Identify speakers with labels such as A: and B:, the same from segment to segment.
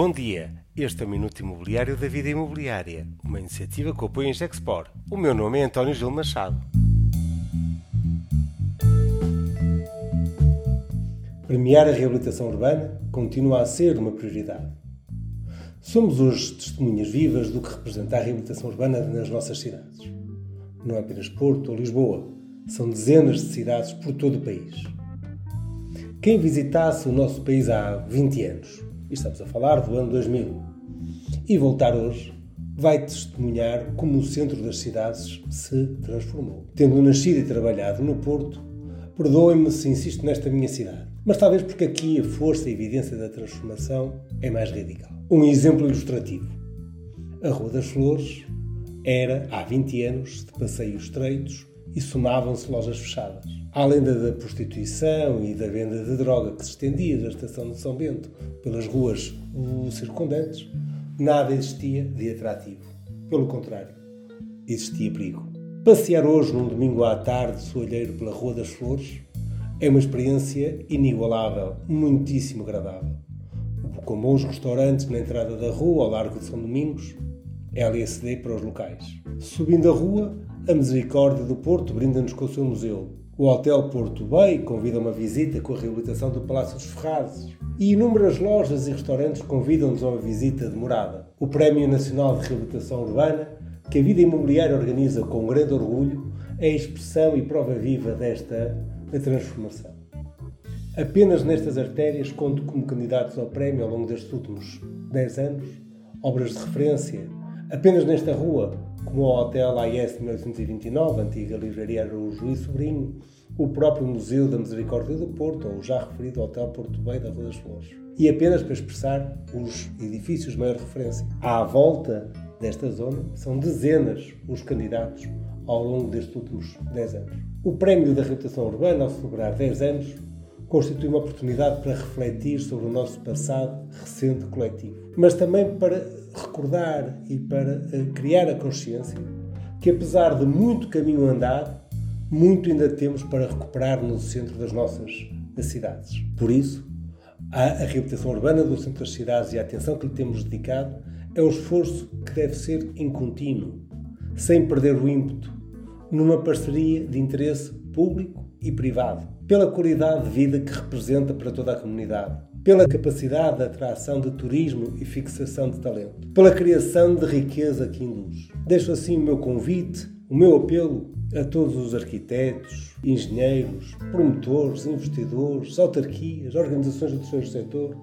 A: Bom dia, este é o Minuto Imobiliário da Vida Imobiliária, uma iniciativa que apoia a Gexpor. O meu nome é António Gil Machado.
B: Premiar a reabilitação urbana continua a ser uma prioridade. Somos hoje testemunhas vivas do que representa a reabilitação urbana nas nossas cidades. Não é apenas Porto ou Lisboa, são dezenas de cidades por todo o país. Quem visitasse o nosso país há 20 anos e estamos a falar do ano 2000. E voltar hoje vai testemunhar como o centro das cidades se transformou. Tendo nascido e trabalhado no Porto, perdoem-me se insisto nesta minha cidade, mas talvez porque aqui a força e a evidência da transformação é mais radical. Um exemplo ilustrativo. A Rua das Flores era, há 20 anos, de passeios estreitos e somavam-se lojas fechadas. Além da, prostituição e da venda de droga que se estendia da estação de São Bento pelas ruas circundantes, nada existia de atrativo. Pelo contrário, existia perigo. Passear hoje, num domingo à tarde, soalheiro pela Rua das Flores, é uma experiência inigualável, muitíssimo agradável. Com bons restaurantes na entrada da rua, ao largo de São Domingos, LSD para os locais. Subindo a rua, a Misericórdia do Porto brinda-nos com o seu museu. O Hotel Porto Bay convida uma visita com a reabilitação do Palácio dos Ferrazes. E inúmeras lojas e restaurantes convidam-nos a uma visita de morada. O Prémio Nacional de Reabilitação Urbana, que a vida imobiliária organiza com grande orgulho, é a expressão e prova viva desta transformação. Apenas nestas artérias conto como candidatos ao prémio ao longo destes últimos 10 anos, obras de referência. Apenas nesta rua, como o Hotel AIS 1929, antiga livraria Araújo e Sobrinho, o próprio Museu da Misericórdia do Porto, ou o já referido Hotel Porto Bay da Rua das Flores. E apenas para expressar os edifícios de maior referência. À volta desta zona, são dezenas os candidatos ao longo destes últimos 10 anos. O Prémio da Reputação Urbana, ao celebrar 10 anos, constitui uma oportunidade para refletir sobre o nosso passado recente coletivo, mas também para recordar e para eh, criar a consciência que, apesar de muito caminho andado, muito ainda temos para recuperar no centro das nossas cidades. Por isso, a, reabilitação urbana do centro das cidades e a atenção que lhe temos dedicado é um esforço que deve ser em contínuo, sem perder o ímpeto, numa parceria de interesse público e privado, pela qualidade de vida que representa para toda a comunidade, pela capacidade de atração de turismo e fixação de talento, pela criação de riqueza que induz. Deixo assim o meu convite, o meu apelo a todos os arquitetos, engenheiros, promotores, investidores, autarquias, organizações do terceiro setor,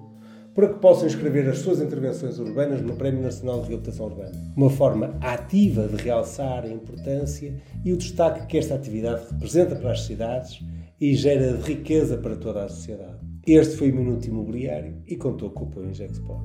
B: para que possam inscrever as suas intervenções urbanas no Prémio Nacional de Reabilitação Urbana. Uma forma ativa de realçar a importância e o destaque que esta atividade representa para as cidades e gera riqueza para toda a sociedade. Este foi o Minuto Imobiliário e contou com o apoio Ingexport.